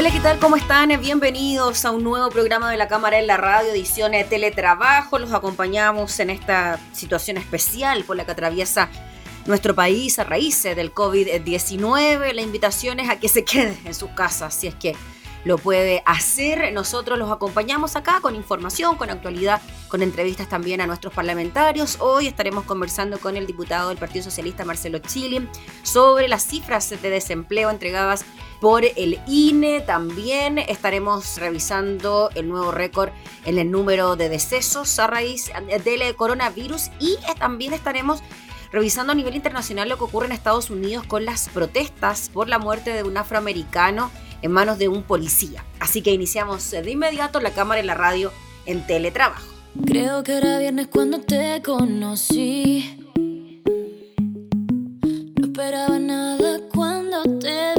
Hola, ¿qué tal? ¿Cómo están? Bienvenidos a un nuevo programa de la Cámara en la Radio, edición de Teletrabajo. Los acompañamos en esta situación especial por la que atraviesa nuestro país a raíces del COVID-19. La invitación es a que se quede en sus casas, si es que lo puede hacer. Nosotros los acompañamos acá con información, con actualidad, con entrevistas también a nuestros parlamentarios. Hoy estaremos conversando con el diputado del Partido Socialista, Marcelo Chile, sobre las cifras de desempleo entregadas por el INE. También estaremos revisando el nuevo récord en el número de decesos a raíz del coronavirus y también estaremos revisando a nivel internacional lo que ocurre en Estados Unidos con las protestas por la muerte de un afroamericano en manos de un policía. Así que iniciamos de inmediato la cámara y la radio en teletrabajo. Creo que era viernes cuando te conocí. No esperaba nada cuando te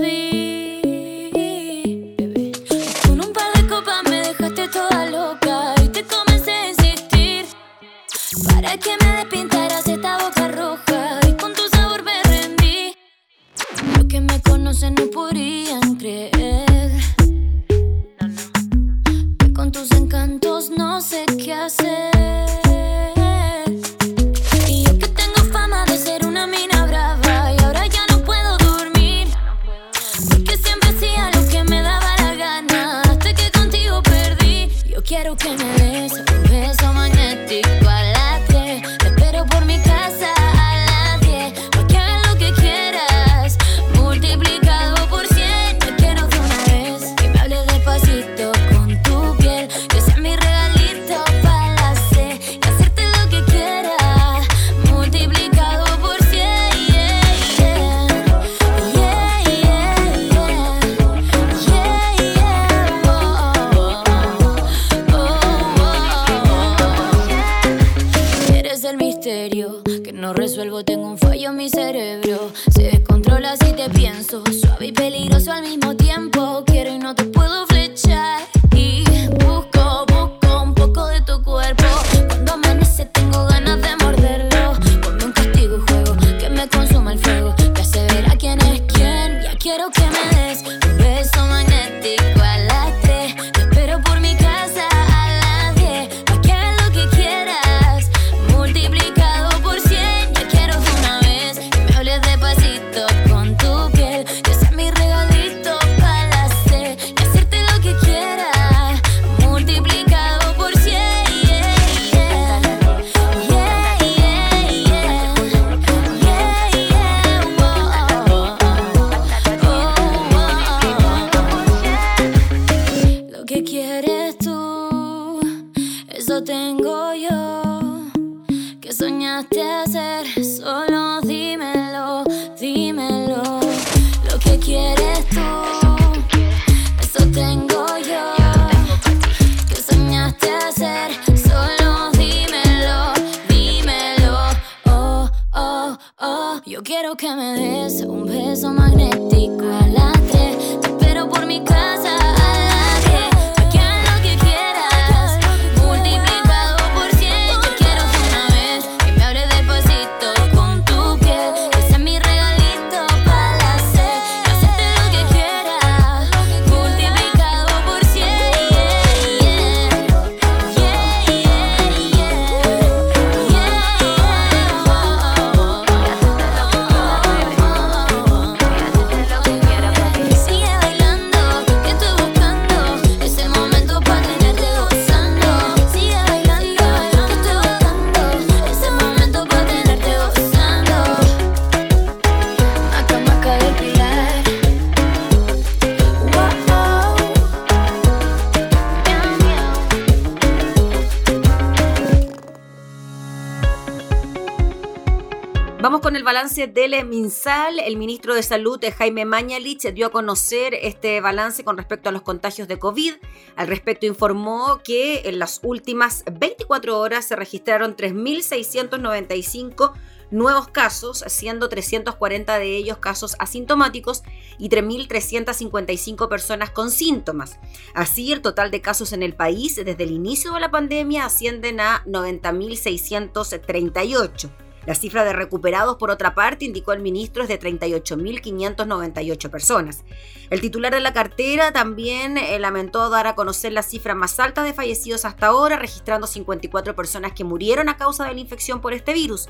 balance del MinSal, el ministro de Salud, Jaime Mañalich, dio a conocer este balance con respecto a los contagios de COVID. Al respecto informó que en las últimas 24 horas se registraron 3.695 nuevos casos, siendo 340 de ellos casos asintomáticos y 3.355 personas con síntomas. Así, el total de casos en el país desde el inicio de la pandemia ascienden a 90.638. La cifra de recuperados, por otra parte, indicó el ministro, es de 38.598 personas. El titular de la cartera también eh, lamentó dar a conocer la cifra más alta de fallecidos hasta ahora, registrando 54 personas que murieron a causa de la infección por este virus.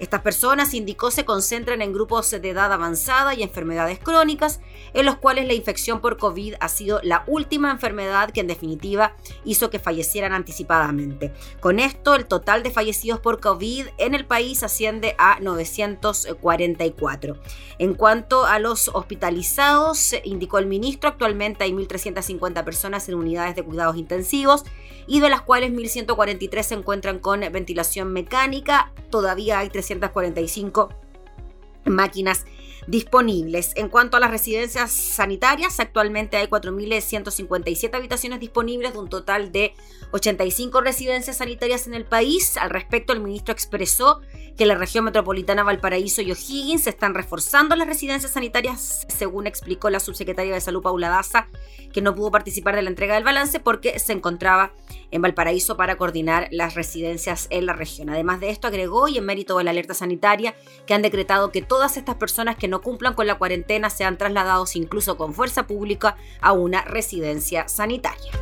Estas personas, indicó, se concentran en grupos de edad avanzada y enfermedades crónicas, en los cuales la infección por COVID ha sido la última enfermedad que en definitiva hizo que fallecieran anticipadamente. Con esto, el total de fallecidos por COVID en el país asciende a 944. En cuanto a los hospitalizados, indicó el ministro, actualmente hay 1.350 personas en unidades de cuidados intensivos y de las cuales 1.143 se encuentran con ventilación mecánica. Todavía hay 345 máquinas disponibles. En cuanto a las residencias sanitarias, actualmente hay 4.157 habitaciones disponibles de un total de 85 residencias sanitarias en el país. Al respecto, el ministro expresó que la región metropolitana Valparaíso y O'Higgins están reforzando las residencias sanitarias, según explicó la subsecretaria de Salud Paula Daza, que no pudo participar de la entrega del balance porque se encontraba en Valparaíso para coordinar las residencias en la región. Además de esto, agregó y en mérito de la alerta sanitaria que han decretado que todas estas personas que no cumplan con la cuarentena sean trasladados incluso con fuerza pública a una residencia sanitaria.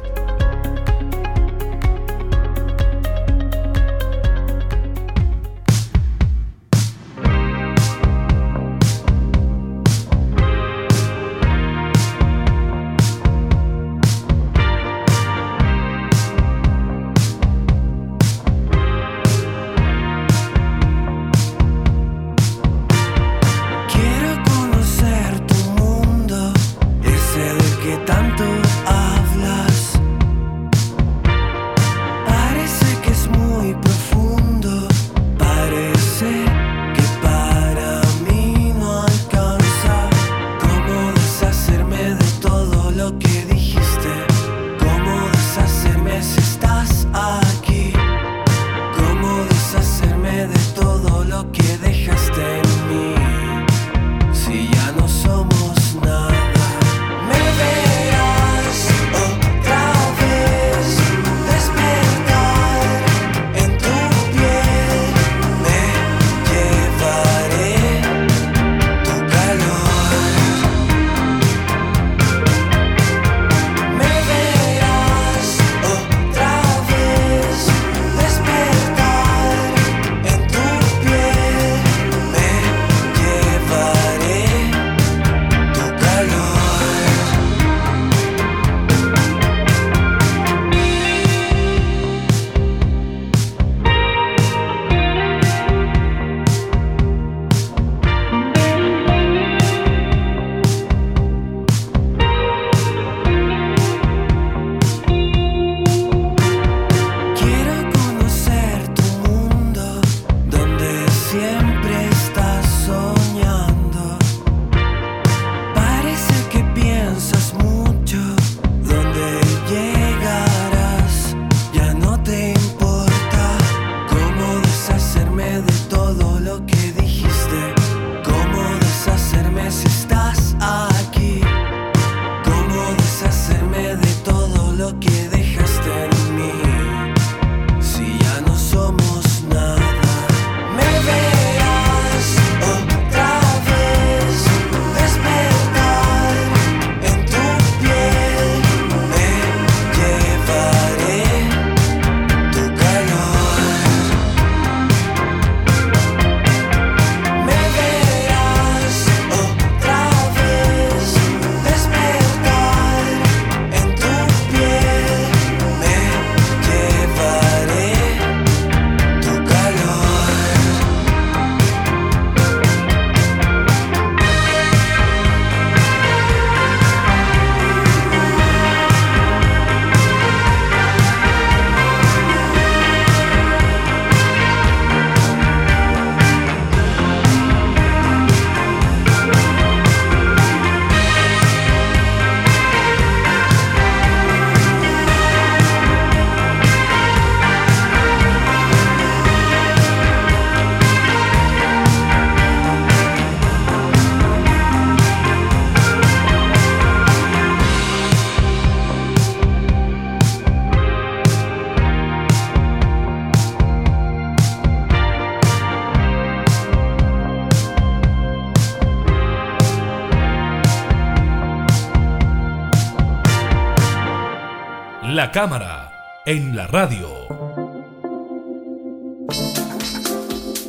La cámara en la radio.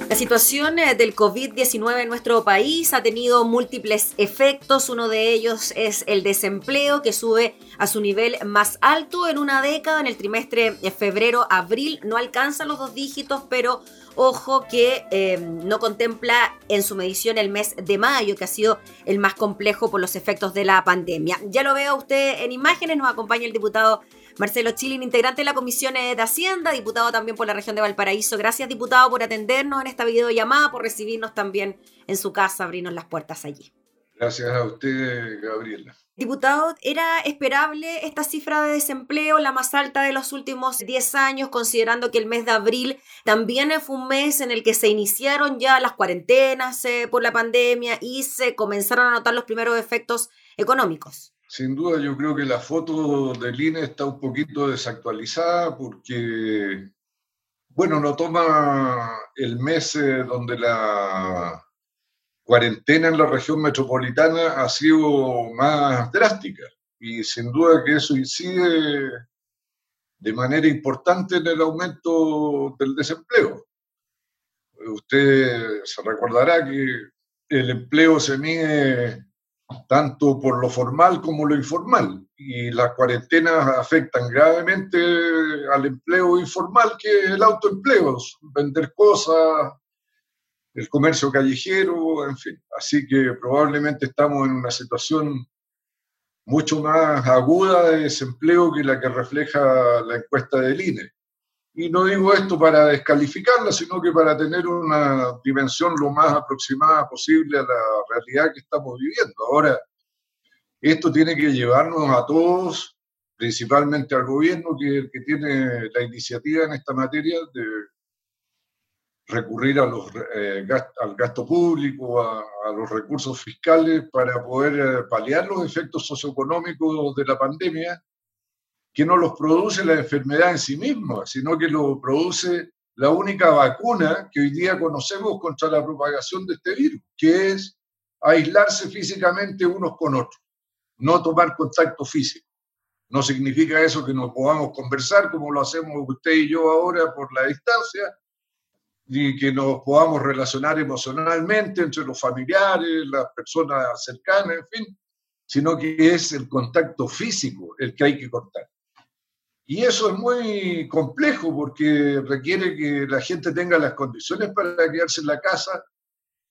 La situación eh, del COVID-19 en nuestro país ha tenido múltiples efectos. Uno de ellos es el desempleo que sube a su nivel más alto en una década. En el trimestre de febrero-abril no alcanza los dos dígitos, pero ojo que eh, no contempla en su medición el mes de mayo, que ha sido el más complejo por los efectos de la pandemia. Ya lo veo usted en imágenes, nos acompaña el diputado Marcelo Chilin, integrante de la Comisión de Hacienda, diputado también por la región de Valparaíso. Gracias, diputado, por atendernos en esta videollamada, por recibirnos también en su casa, abrirnos las puertas allí. Gracias a usted, Gabriela. Diputado, ¿era esperable esta cifra de desempleo, la más alta de los últimos 10 años, considerando que el mes de abril también fue un mes en el que se iniciaron ya las cuarentenas eh, por la pandemia y se comenzaron a notar los primeros efectos económicos? Sin duda, yo creo que la foto del INE está un poquito desactualizada porque, bueno, no toma el mes eh, donde la cuarentena en la región metropolitana ha sido más drástica y sin duda que eso incide de manera importante en el aumento del desempleo. Usted se recordará que el empleo se mide tanto por lo formal como lo informal. Y las cuarentenas afectan gravemente al empleo informal, que es el autoempleo, vender cosas, el comercio callejero, en fin. Así que probablemente estamos en una situación mucho más aguda de desempleo que la que refleja la encuesta del INE. Y no digo esto para descalificarla, sino que para tener una dimensión lo más aproximada posible a la realidad que estamos viviendo. Ahora, esto tiene que llevarnos a todos, principalmente al gobierno, que, que tiene la iniciativa en esta materia de recurrir a los, eh, al gasto público, a, los recursos fiscales para poder eh, paliar los efectos socioeconómicos de la pandemia que no los produce la enfermedad en sí misma, sino que lo produce la única vacuna que hoy día conocemos contra la propagación de este virus, que es aislarse físicamente unos con otros, no tomar contacto físico. No significa eso que no podamos conversar como lo hacemos usted y yo ahora por la distancia, ni que nos podamos relacionar emocionalmente entre los familiares, las personas cercanas, en fin, sino que es el contacto físico el que hay que cortar. Y eso es muy complejo porque requiere que la gente tenga las condiciones para quedarse en la casa,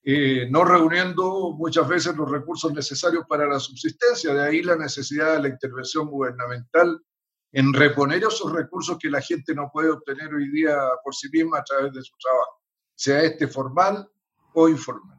eh, no reuniendo muchas veces los recursos necesarios para la subsistencia. De ahí la necesidad de la intervención gubernamental en reponer esos recursos que la gente no puede obtener hoy día por sí misma a través de su trabajo, sea este formal o informal.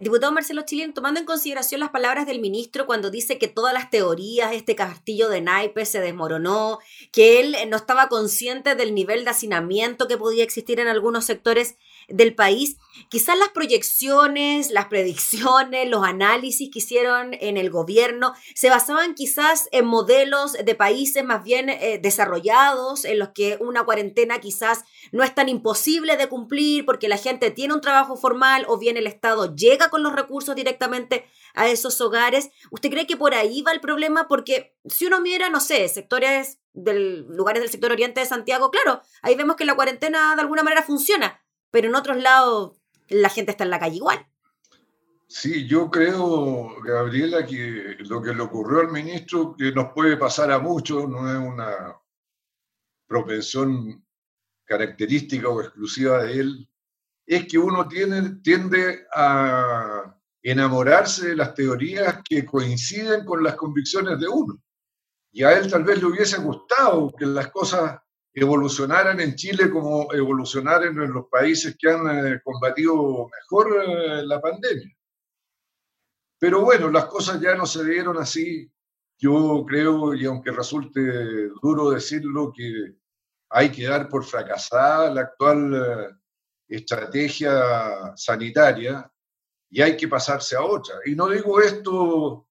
Diputado Marcelo Chilín, tomando en consideración las palabras del ministro cuando dice que todas las teorías, este castillo de naipes se desmoronó, que él no estaba consciente del nivel de hacinamiento que podía existir en algunos sectores del país, quizás las proyecciones, las predicciones, los análisis que hicieron en el gobierno se basaban quizás en modelos de países más bien eh, desarrollados, en los que una cuarentena quizás no es tan imposible de cumplir porque la gente tiene un trabajo formal o bien el Estado llega con los recursos directamente a esos hogares. ¿Usted cree que por ahí va el problema? Porque si uno mira, no sé, sectores del lugares del sector oriente de Santiago, claro, ahí vemos que la cuarentena de alguna manera funciona, pero en otros lados la gente está en la calle igual. Sí, yo creo, Gabriela, que lo que le ocurrió al ministro, que nos puede pasar a muchos, no es una propensión característica o exclusiva de él, es que uno tiene, tiende a enamorarse de las teorías que coinciden con las convicciones de uno. Y a él tal vez le hubiese gustado que las cosas evolucionaran en Chile como evolucionaran en los países que han eh, combatido mejor eh, la pandemia. Pero bueno, las cosas ya no se dieron así. Yo creo, y aunque resulte duro decirlo, que hay que dar por fracasada la actual eh, estrategia sanitaria y hay que pasarse a otra. Y no digo esto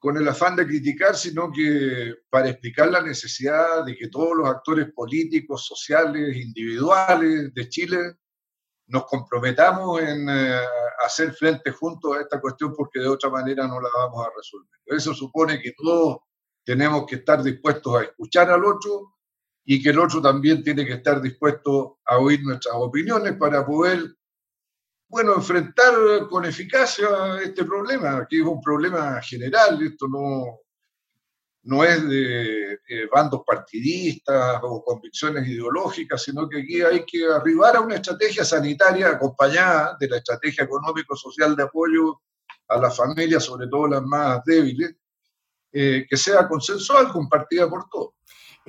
con el afán de criticar, sino que para explicar la necesidad de que todos los actores políticos, sociales, individuales de Chile nos comprometamos en eh, hacer frente juntos a esta cuestión porque de otra manera no la vamos a resolver. Eso supone que todos tenemos que estar dispuestos a escuchar al otro y que el otro también tiene que estar dispuesto a oír nuestras opiniones para poder, bueno, enfrentar con eficacia este problema, que es un problema general, esto no, no es de, bandos partidistas o convicciones ideológicas, sino que aquí hay que arribar a una estrategia sanitaria acompañada de la estrategia económico-social de apoyo a las familias, sobre todo las más débiles, eh, que sea consensual, compartida por todos.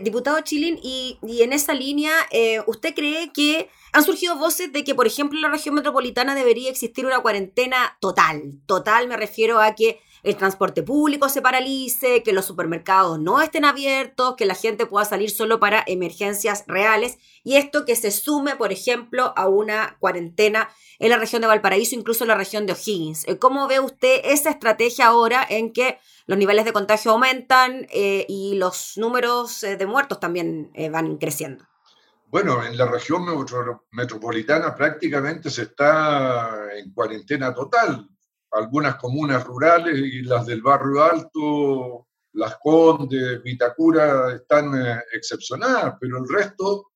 Diputado Chilin, y, en esa línea, eh, ¿usted cree que han surgido voces de que, por ejemplo, en la región metropolitana debería existir una cuarentena total? Total me refiero a que el transporte público se paralice, que los supermercados no estén abiertos, que la gente pueda salir solo para emergencias reales y esto que se sume, por ejemplo, a una cuarentena en la región de Valparaíso, incluso en la región de O'Higgins. Eh, ¿Cómo ve usted esa estrategia ahora en que los niveles de contagio aumentan eh, y los números eh, de muertos también van creciendo? Bueno, en la región metropolitana prácticamente se está en cuarentena total algunas comunas rurales y las del barrio alto, Las Condes, Vitacura, están eh, excepcionadas, pero el resto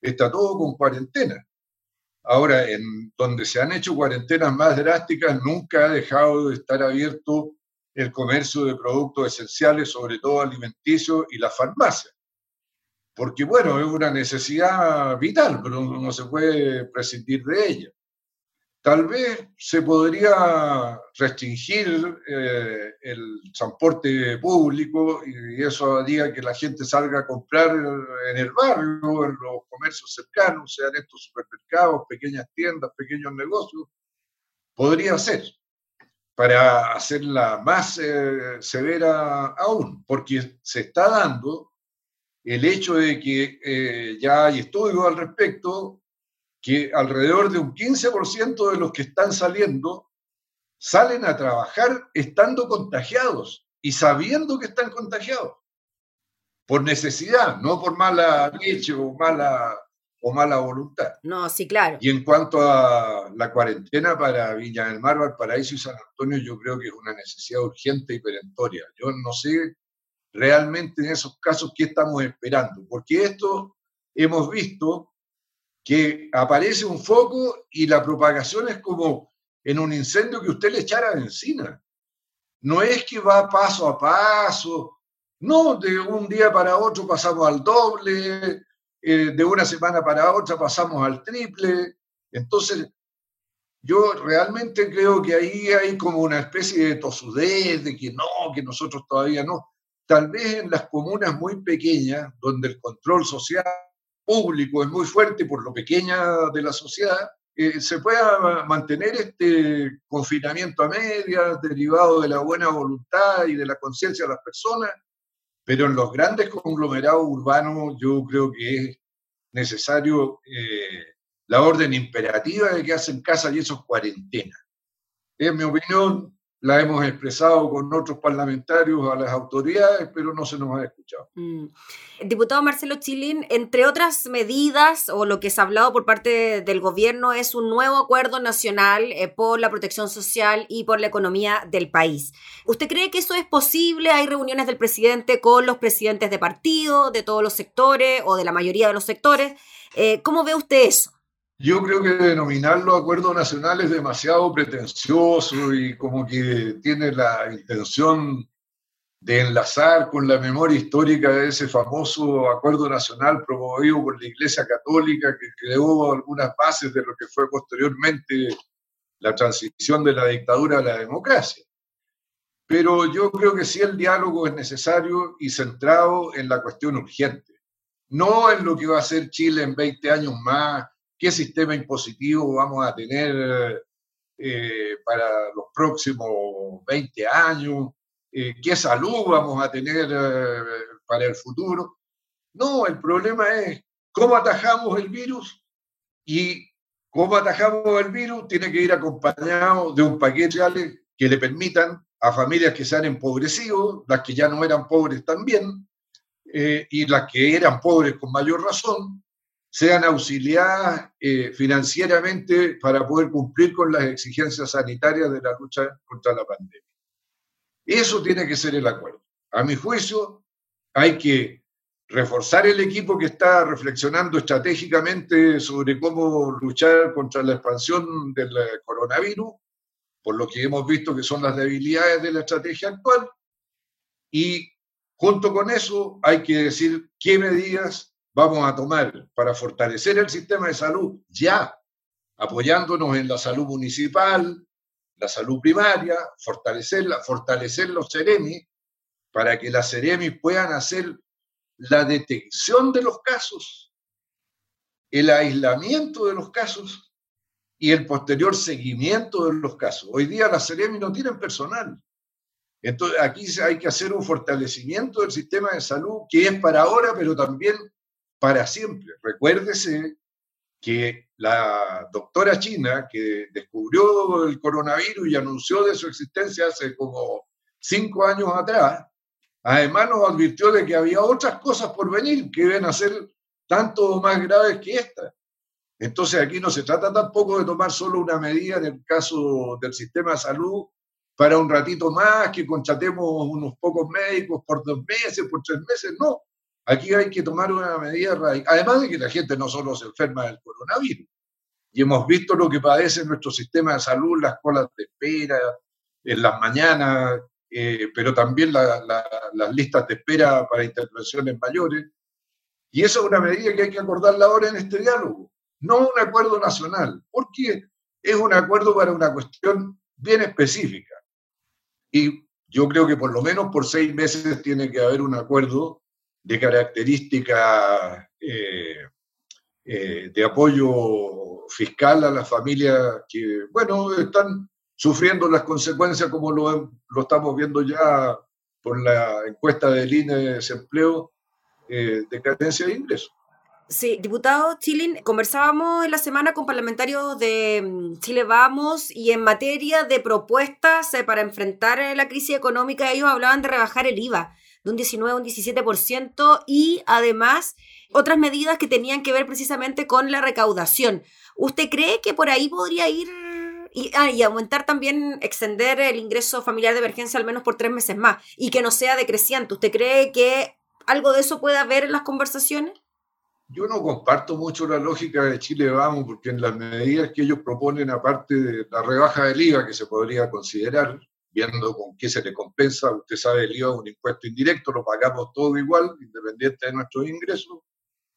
está todo con cuarentena. Ahora, en donde se han hecho cuarentenas más drásticas, nunca ha dejado de estar abierto el comercio de productos esenciales, sobre todo alimenticios, y la farmacia. Porque, bueno, es una necesidad vital, pero no se puede prescindir de ella. Tal vez se podría restringir eh, el transporte público y eso haría que la gente salga a comprar en el barrio, en los comercios cercanos, sean estos supermercados, pequeñas tiendas, pequeños negocios. Podría ser, para hacerla más eh, severa aún, porque se está dando el hecho de que eh, ya hay estudios al respecto que alrededor de un 15% de los que están saliendo salen a trabajar estando contagiados y sabiendo que están contagiados. Por necesidad, no por mala leche o mala, o mala voluntad. No, sí, claro. Y en cuanto a la cuarentena para Viña del Mar, Valparaíso y San Antonio, yo creo que es una necesidad urgente y perentoria. Yo no sé realmente en esos casos qué estamos esperando, porque esto hemos visto que aparece un foco y la propagación es como en un incendio que usted le echara encima. No es que va paso a paso, no, de un día para otro pasamos al doble, eh, de una semana para otra pasamos al triple. Entonces, yo realmente creo que ahí hay como una especie de tosudez, de que no, que nosotros todavía no. Tal vez en las comunas muy pequeñas, donde el control social público es muy fuerte por lo pequeña de la sociedad, eh, se pueda mantener este confinamiento a medias derivado de la buena voluntad y de la conciencia de las personas, pero en los grandes conglomerados urbanos yo creo que es necesario eh, la orden imperativa de que hacen casa y esos cuarentena. Es mi opinión, la hemos expresado con otros parlamentarios a las autoridades, pero no se nos ha escuchado. Mm. Diputado Marcelo Chilín, entre otras medidas o lo que se ha hablado por parte del gobierno es un nuevo acuerdo nacional eh, por la protección social y por la economía del país. ¿Usted cree que eso es posible? ¿Hay reuniones del presidente con los presidentes de partido, de todos los sectores o de la mayoría de los sectores? Eh, ¿Cómo ve usted eso? Yo creo que denominarlo acuerdo nacional es demasiado pretencioso y como que tiene la intención de enlazar con la memoria histórica de ese famoso acuerdo nacional promovido por la Iglesia Católica que creó algunas bases de lo que fue posteriormente la transición de la dictadura a la democracia. Pero yo creo que sí el diálogo es necesario y centrado en la cuestión urgente, no en lo que va a hacer Chile en 20 años más qué sistema impositivo vamos a tener eh, para los próximos 20 años, eh, qué salud vamos a tener eh, para el futuro. No, el problema es cómo atajamos el virus y cómo atajamos el virus tiene que ir acompañado de un paquete que le permitan a familias que se han empobrecido, las que ya no eran pobres también, y las que eran pobres con mayor razón, sean auxiliadas eh, financieramente para poder cumplir con las exigencias sanitarias de la lucha contra la pandemia. Eso tiene que ser el acuerdo. A mi juicio, hay que reforzar el equipo que está reflexionando estratégicamente sobre cómo luchar contra la expansión del coronavirus, por lo que hemos visto que son las debilidades de la estrategia actual. Y junto con eso hay que decir qué medidas vamos a tomar para fortalecer el sistema de salud ya, apoyándonos en la salud municipal, la salud primaria, fortalecerla, fortalecer los CEREMI para que las CEREMI puedan hacer la detección de los casos, el aislamiento de los casos y el posterior seguimiento de los casos. Hoy día las CEREMI no tienen personal. Entonces aquí hay que hacer un fortalecimiento del sistema de salud que es para ahora, pero también para siempre. Recuérdese que la doctora china que descubrió el coronavirus y anunció de su existencia hace como cinco años atrás, además nos advirtió de que había otras cosas por venir que iban a ser tanto más graves que esta. Entonces aquí no se trata tampoco de tomar solo una medida en el caso del sistema de salud para un ratito más, que contratemos unos pocos médicos por dos meses, por tres meses, no. Aquí hay que tomar una medida radical. Además de que la gente no solo se enferma del coronavirus, y hemos visto lo que padece nuestro sistema de salud, las colas de espera en las mañanas, eh, pero también las listas de espera para intervenciones mayores. Y eso es una medida que hay que acordarla ahora en este diálogo, no un acuerdo nacional, porque es un acuerdo para una cuestión bien específica. Y yo creo que por lo menos por seis meses tiene que haber un acuerdo de característica eh, eh, de apoyo fiscal a las familias que, bueno, están sufriendo las consecuencias como lo, lo estamos viendo ya por la encuesta del INE de desempleo eh, de cadencia de ingresos. Sí, diputado Chilin, conversábamos en la semana con parlamentarios de mm, Chile Vamos y en materia de propuestas para enfrentar la crisis económica ellos hablaban de rebajar el IVA de un 19 a un 17% y además otras medidas que tenían que ver precisamente con la recaudación. ¿Usted cree que por ahí podría ir y, ah, y, aumentar también, extender el ingreso familiar de emergencia al menos por tres meses más y que no sea decreciente. ¿Usted cree que algo de eso puede haber en las conversaciones? Yo no comparto mucho la lógica de Chile Vamos, porque en las medidas que ellos proponen, aparte de la rebaja del IVA que se podría considerar, viendo con qué se le compensa. Usted sabe, el IVA es un impuesto indirecto, lo pagamos todo igual, independiente de nuestros ingresos,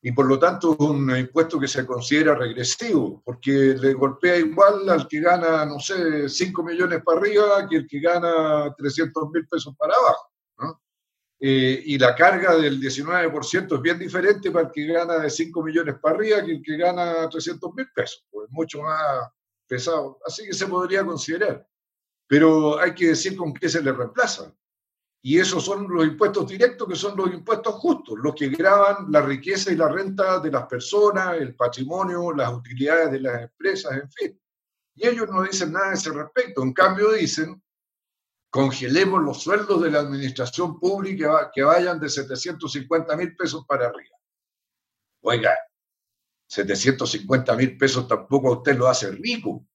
y por lo tanto es un impuesto que se considera regresivo, porque le golpea igual al que gana, no sé, 5 millones para arriba que el que gana 300 mil pesos para abajo. Eh, y la carga del 19% es bien diferente para el que gana de 5 millones para arriba que el que gana 300 mil pesos, pues es mucho más pesado. Así que se podría considerar pero hay que decir con qué se le reemplazan. Y esos son los impuestos directos, que son los impuestos justos, los que graban la riqueza y la renta de las personas, el patrimonio, las utilidades de las empresas, en fin. Y ellos no dicen nada a ese respecto. En cambio, dicen, congelemos los sueldos de la administración pública que vayan de 750 mil pesos para arriba. Oiga, 750 mil pesos tampoco a usted lo hace rico.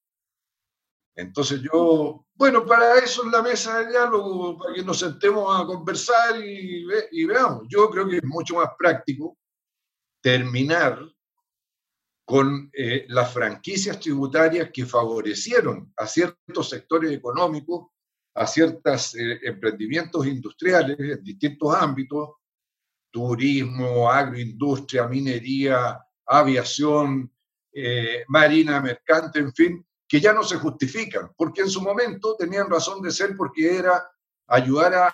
Entonces yo, bueno, para eso es la mesa de diálogo, para que nos sentemos a conversar y, veamos. Yo creo que es mucho más práctico terminar con eh, las franquicias tributarias que favorecieron a ciertos sectores económicos, a ciertos eh, emprendimientos industriales en distintos ámbitos, turismo, agroindustria, minería, aviación, eh, marina mercante, en fin, que ya no se justifican, porque en su momento tenían razón de ser porque era ayudar a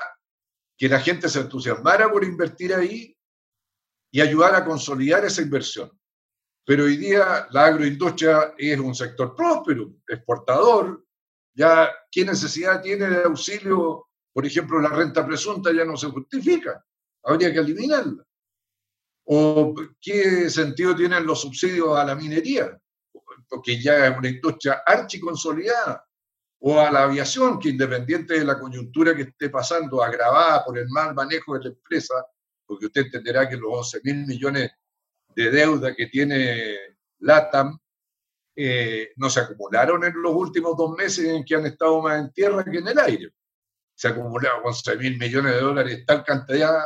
que la gente se entusiasmara por invertir ahí y ayudar a consolidar esa inversión. Pero hoy día la agroindustria es un sector próspero, exportador, ya qué necesidad tiene de auxilio, por ejemplo, la renta presunta ya no se justifica, habría que eliminarla. ¿O qué sentido tienen los subsidios a la minería? Porque ya es una industria archiconsolidada, o a la aviación, que independiente de la coyuntura que esté pasando, agravada por el mal manejo de la empresa, porque usted entenderá que los 11 mil millones de deuda que tiene LATAM eh, no se acumularon en los últimos dos meses en que han estado más en tierra que en el aire. Se acumularon 11 mil millones de dólares, tal cantidad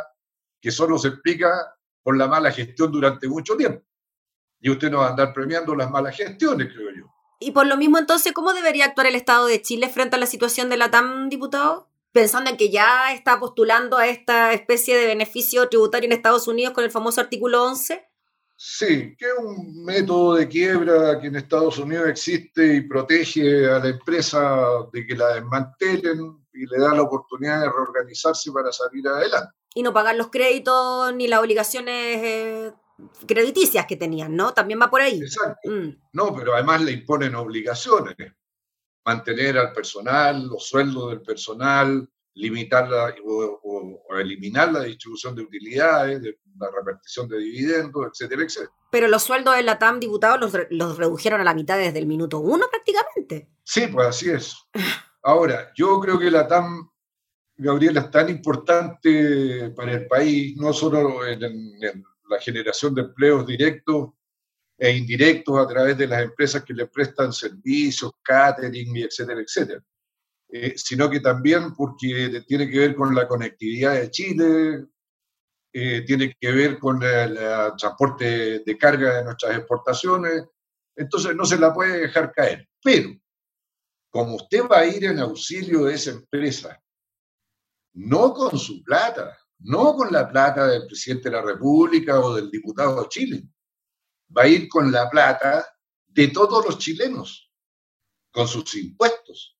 que solo se explica por la mala gestión durante mucho tiempo. Y usted no va a andar premiando las malas gestiones, creo yo. Y por lo mismo, entonces, ¿cómo debería actuar el Estado de Chile frente a la situación de la TAM, diputado? Pensando en que ya está postulando a esta especie de beneficio tributario en Estados Unidos con el famoso artículo 11. Sí, que es un método de quiebra que en Estados Unidos existe y protege a la empresa de que la desmantelen y le da la oportunidad de reorganizarse para salir adelante. Y no pagar los créditos ni las obligaciones eh, crediticias que tenían, ¿no? También va por ahí. Exacto. Mm. No, pero además le imponen obligaciones. Mantener al personal, los sueldos del personal, limitar o, eliminar la distribución de utilidades, de, la repartición de dividendos, etcétera, etcétera. Pero los sueldos de la TAM diputados los, los redujeron a la mitad desde el minuto uno prácticamente. Sí, pues así es. Ahora, yo creo que la TAM, Gabriela, es tan importante para el país, no solo en, en la generación de empleos directos e indirectos a través de las empresas que le prestan servicios, catering, etcétera, etcétera. Eh, sino que también porque tiene que ver con la conectividad de Chile, eh, tiene que ver con el, transporte de carga de nuestras exportaciones, entonces no se la puede dejar caer. Pero, como usted va a ir en auxilio de esa empresa, no con su plata, no con la plata del presidente de la República o del diputado de Chile, va a ir con la plata de todos los chilenos, con sus impuestos.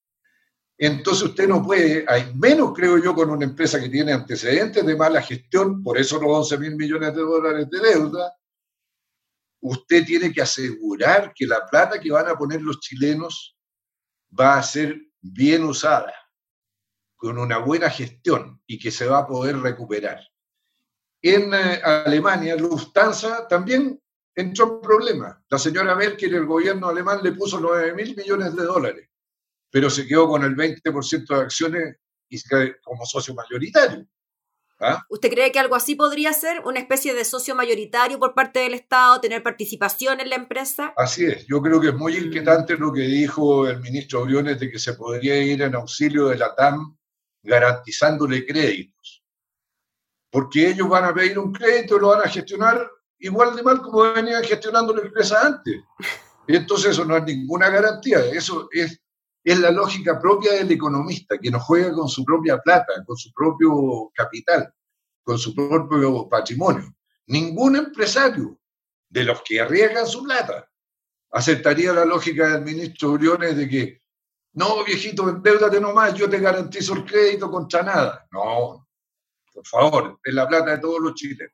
Entonces usted no puede, hay menos creo yo con una empresa que tiene antecedentes de mala gestión, por eso los 11 mil millones de dólares de deuda, usted tiene que asegurar que la plata que van a poner los chilenos va a ser bien usada con una buena gestión y que se va a poder recuperar. En eh, Alemania, Lufthansa también entró en problema. La señora Merkel, el gobierno alemán, le puso 9 mil millones de dólares, pero se quedó con el 20% de acciones y como socio mayoritario. ¿Ah? ¿Usted cree que algo así podría ser una especie de socio mayoritario por parte del Estado, tener participación en la empresa? Así es, yo creo que es muy inquietante lo que dijo el ministro Briones de que se podría ir en auxilio de la TAM garantizándole créditos. Porque ellos van a pedir un crédito y lo van a gestionar igual de mal como venían gestionando la empresa antes. Entonces eso no es ninguna garantía, eso es, es la lógica propia del economista, que no juega con su propia plata, con su propio capital, con su propio patrimonio. Ningún empresario de los que arriesgan su plata aceptaría la lógica del ministro Briones de que no, viejito, endeudate nomás, yo te garantizo el crédito contra nada. No, por favor, es la plata de todos los chilenos.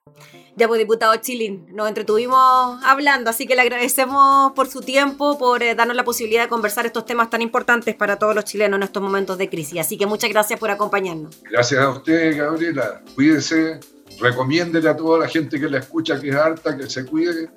Ya pues, diputado Chilín, nos entretuvimos hablando, así que le agradecemos por su tiempo, por eh, darnos la posibilidad de conversar estos temas tan importantes para todos los chilenos en estos momentos de crisis. Así que muchas gracias por acompañarnos. Gracias a usted, Gabriela. Cuídense, recomiéndele a toda la gente que la escucha que es harta, que se cuide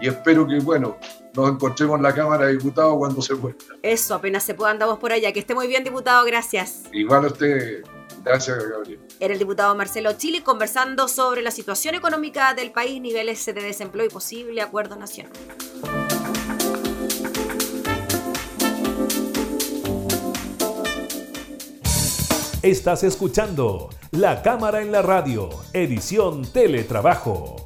y espero que, bueno, nos encontremos en la Cámara de Diputados cuando se pueda. Eso, apenas se pueda, andamos por allá. Que esté muy bien, diputado, gracias. Igual a usted, gracias, Gabriel. Era el diputado Marcelo Chile conversando sobre la situación económica del país, niveles de desempleo y posible acuerdo nacional. Estás escuchando La Cámara en la Radio, edición Teletrabajo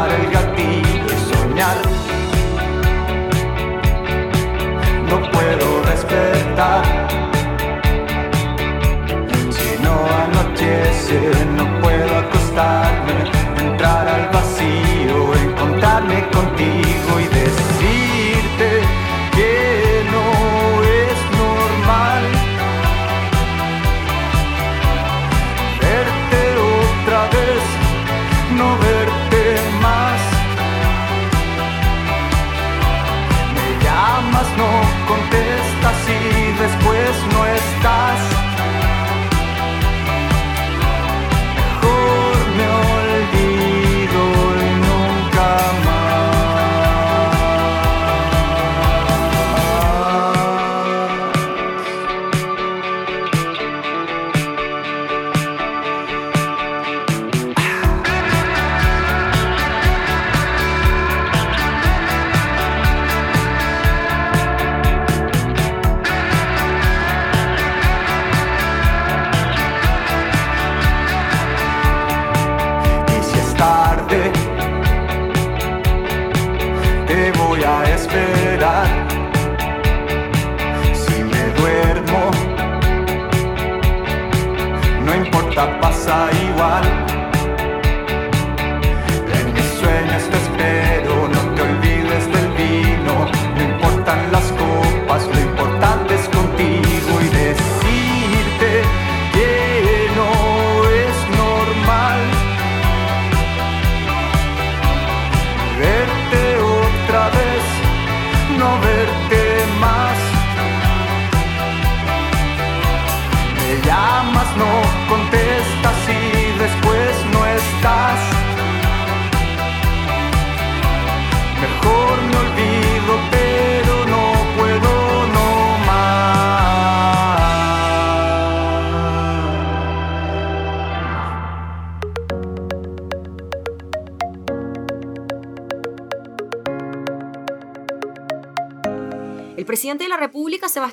wasted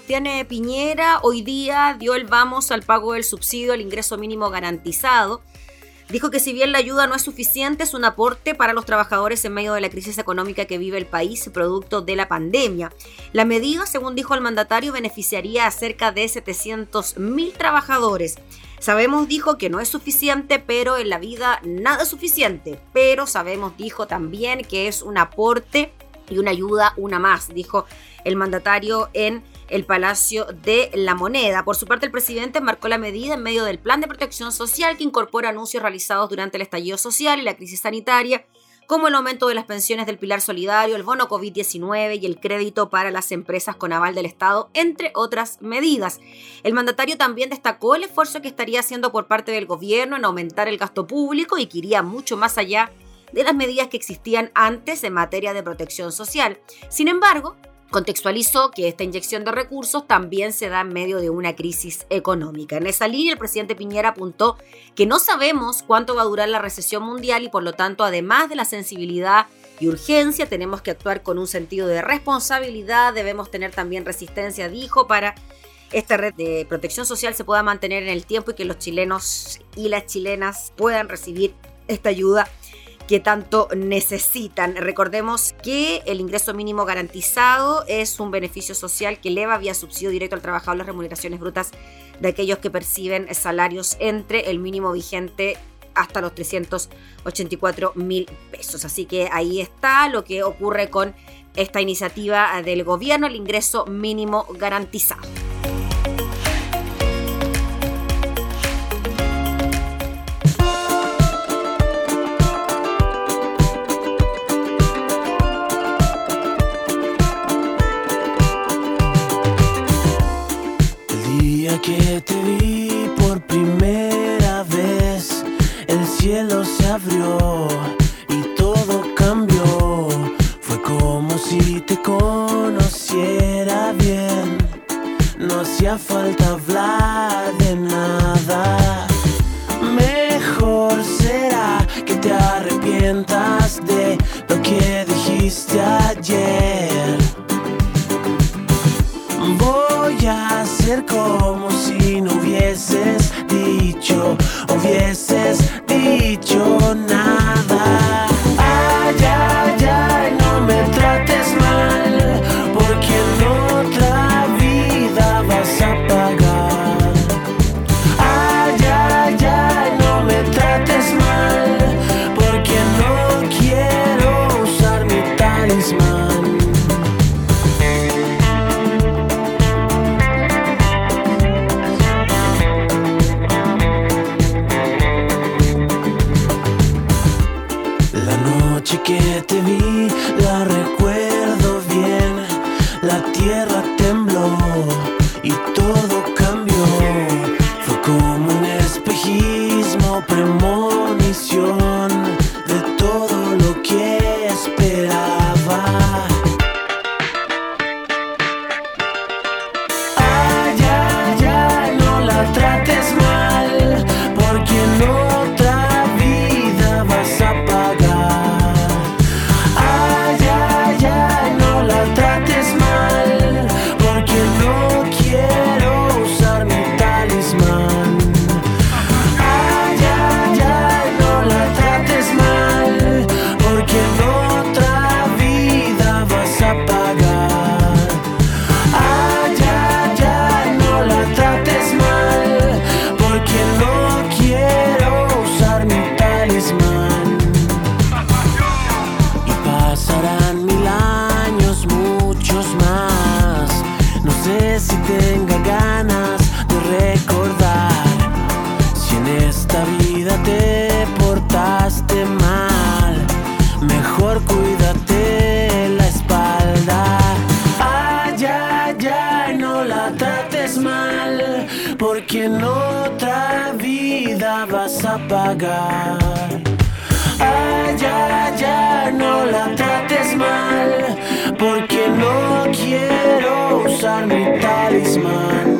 Sebastián Piñera, hoy día dio el vamos al pago del subsidio al ingreso mínimo garantizado. Dijo que si bien la ayuda no es suficiente, es un aporte para los trabajadores en medio de la crisis económica que vive el país producto de la pandemia. La medida, según dijo el mandatario, beneficiaría a cerca de 700.000 trabajadores. Sabemos, dijo, que no es suficiente, pero en la vida nada es suficiente. Pero sabemos, dijo también, que es un aporte y una ayuda, una más, dijo el mandatario en el Palacio de la Moneda. Por su parte, el presidente marcó la medida en medio del plan de protección social que incorpora anuncios realizados durante el estallido social y la crisis sanitaria, como el aumento de las pensiones del pilar solidario, el bono COVID-19 y el crédito para las empresas con aval del Estado, entre otras medidas. El mandatario también destacó el esfuerzo que estaría haciendo por parte del gobierno en aumentar el gasto público y que iría mucho más allá de las medidas que existían antes en materia de protección social. Sin embargo, contextualizó que esta inyección de recursos también se da en medio de una crisis económica. En esa línea, el presidente Piñera apuntó que no sabemos cuánto va a durar la recesión mundial y por lo tanto, además de la sensibilidad y urgencia, tenemos que actuar con un sentido de responsabilidad, debemos tener también resistencia, dijo, para esta red de protección social se pueda mantener en el tiempo y que los chilenos y las chilenas puedan recibir esta ayuda que tanto necesitan. Recordemos que el ingreso mínimo garantizado es un beneficio social que eleva vía subsidio directo al trabajador las remuneraciones brutas de aquellos que perciben salarios entre el mínimo vigente hasta los 384 mil pesos. Así que ahí está lo que ocurre con esta iniciativa del gobierno, el ingreso mínimo garantizado. mal, porque en otra vida vas a pagar. Ay, ya, ya, no la trates mal, porque no quiero usar mi talismán.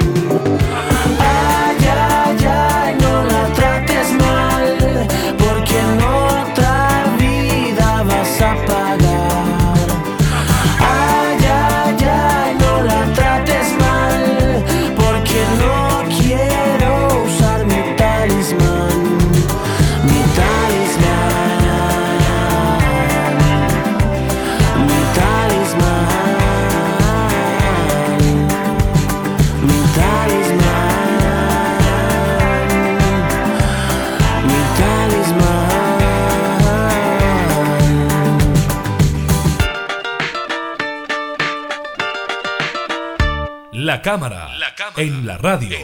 La cámara, en la radio.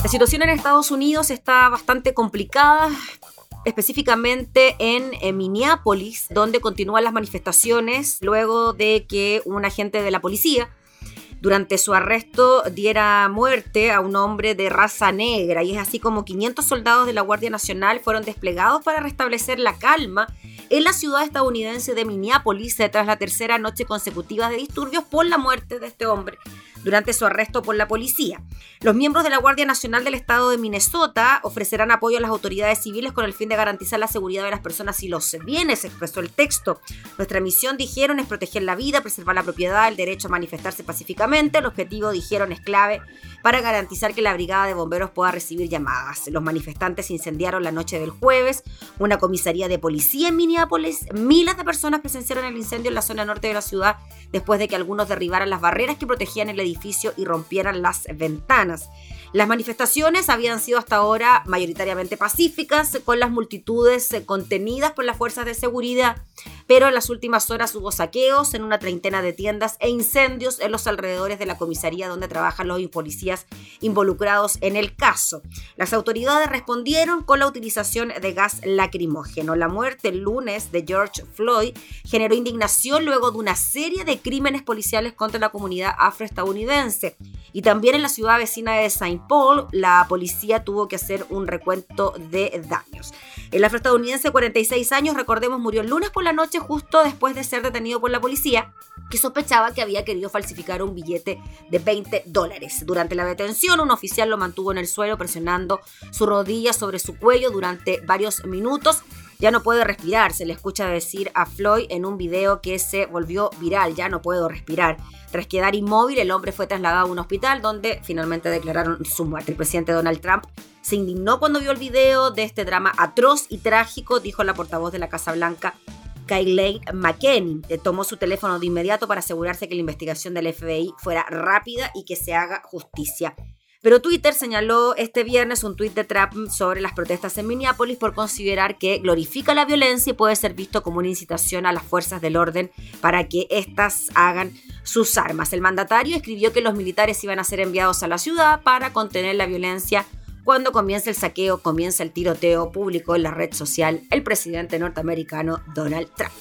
La situación en Estados Unidos está bastante complicada, específicamente en, eh, Minneapolis, donde continúan las manifestaciones luego de que un agente de la policía durante su arresto diera muerte a un hombre de raza negra y es así como 500 soldados de la Guardia Nacional fueron desplegados para restablecer la calma en la ciudad estadounidense de Minneapolis tras la tercera noche consecutiva de disturbios por la muerte de este hombre durante su arresto por la policía. Los miembros de la Guardia Nacional del Estado de Minnesota ofrecerán apoyo a las autoridades civiles con el fin de garantizar la seguridad de las personas y los bienes, expresó el texto. Nuestra misión, dijeron, es proteger la vida, preservar la propiedad, el derecho a manifestarse pacíficamente. El objetivo, dijeron, es clave para garantizar que la brigada de bomberos pueda recibir llamadas. Los manifestantes incendiaron la noche del jueves una comisaría de policía en Minneapolis. Miles de personas presenciaron el incendio en la zona norte de la ciudad después de que algunos derribaran las barreras que protegían el edificio y rompieran las ventanas. Las manifestaciones habían sido hasta ahora mayoritariamente pacíficas, con las multitudes eh, contenidas por las fuerzas de seguridad, pero en las últimas horas hubo saqueos en una treintena de tiendas e incendios en los alrededores de la comisaría donde trabajan los policías involucrados en el caso. Las autoridades respondieron con la utilización de gas lacrimógeno. La muerte el lunes de George Floyd generó indignación luego de una serie de crímenes policiales contra la comunidad afroestadounidense. Y también en la ciudad vecina de St. Paul, la policía tuvo que hacer un recuento de daños. El afroestadounidense de 46 años, recordemos, murió el lunes por la noche justo después de ser detenido por la policía que sospechaba que había querido falsificar un billete de 20 dólares. Durante la detención, un oficial lo mantuvo en el suelo presionando su rodilla sobre su cuello durante varios minutos. Ya no puede respirar, se le escucha decir a Floyd en un video que se volvió viral, ya no puedo respirar. Tras quedar inmóvil, el hombre fue trasladado a un hospital donde finalmente declararon su muerte. El presidente Donald Trump se indignó cuando vio el video de este drama atroz y trágico, dijo la portavoz de la Casa Blanca, Kayleigh McKenny. Tomó su teléfono de inmediato para asegurarse que la investigación del FBI fuera rápida y que se haga justicia. Pero Twitter señaló este viernes un tuit de Trump sobre las protestas en Minneapolis por considerar que glorifica la violencia y puede ser visto como una incitación a las fuerzas del orden para que éstas hagan sus armas. El mandatario escribió que los militares iban a ser enviados a la ciudad para contener la violencia cuando comienza el saqueo, comienza el tiroteo público en la red social el presidente norteamericano Donald Trump.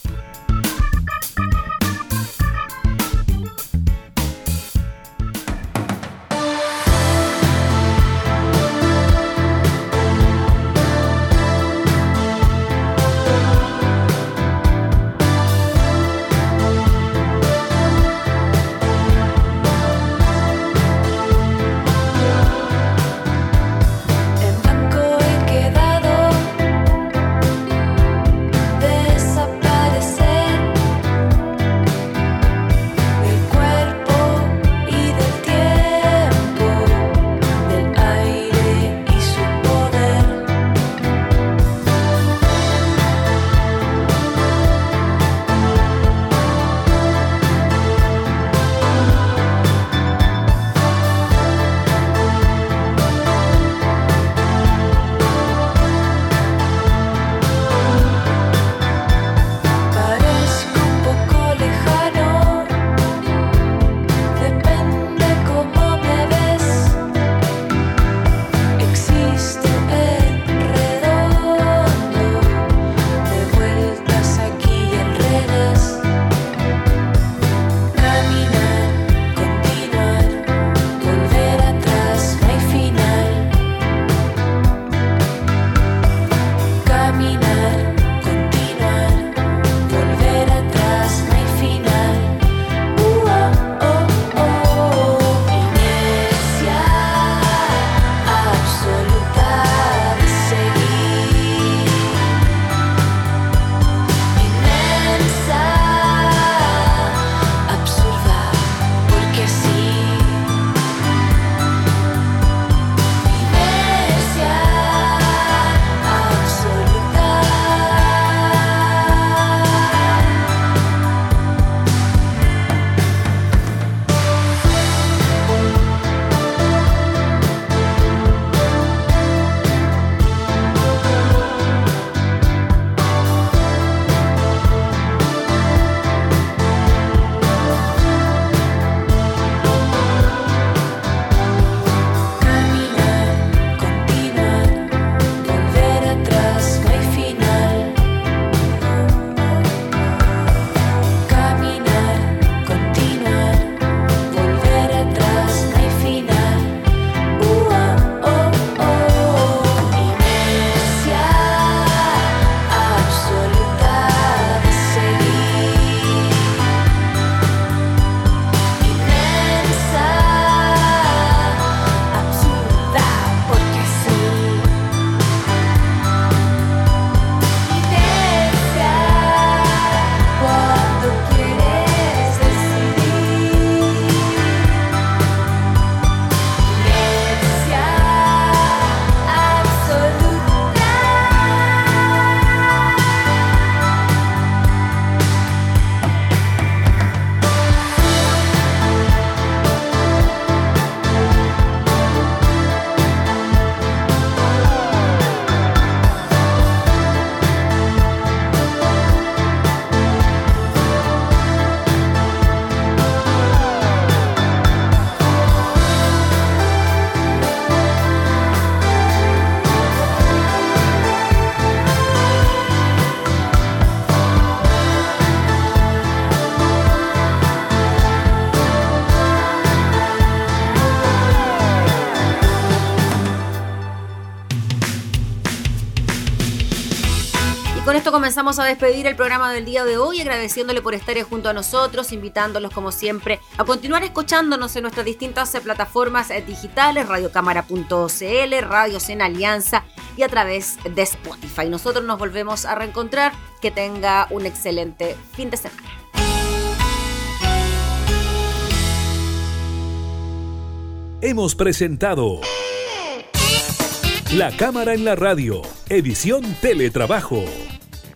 Comenzamos a despedir el programa del día de hoy, agradeciéndole por estar junto a nosotros, invitándolos como siempre a continuar escuchándonos en nuestras distintas plataformas digitales, radiocámara.cl, Radios en Alianza y a través de Spotify. Nosotros nos volvemos a reencontrar. Que tenga un excelente fin de semana. Hemos presentado La Cámara en la Radio, edición Teletrabajo.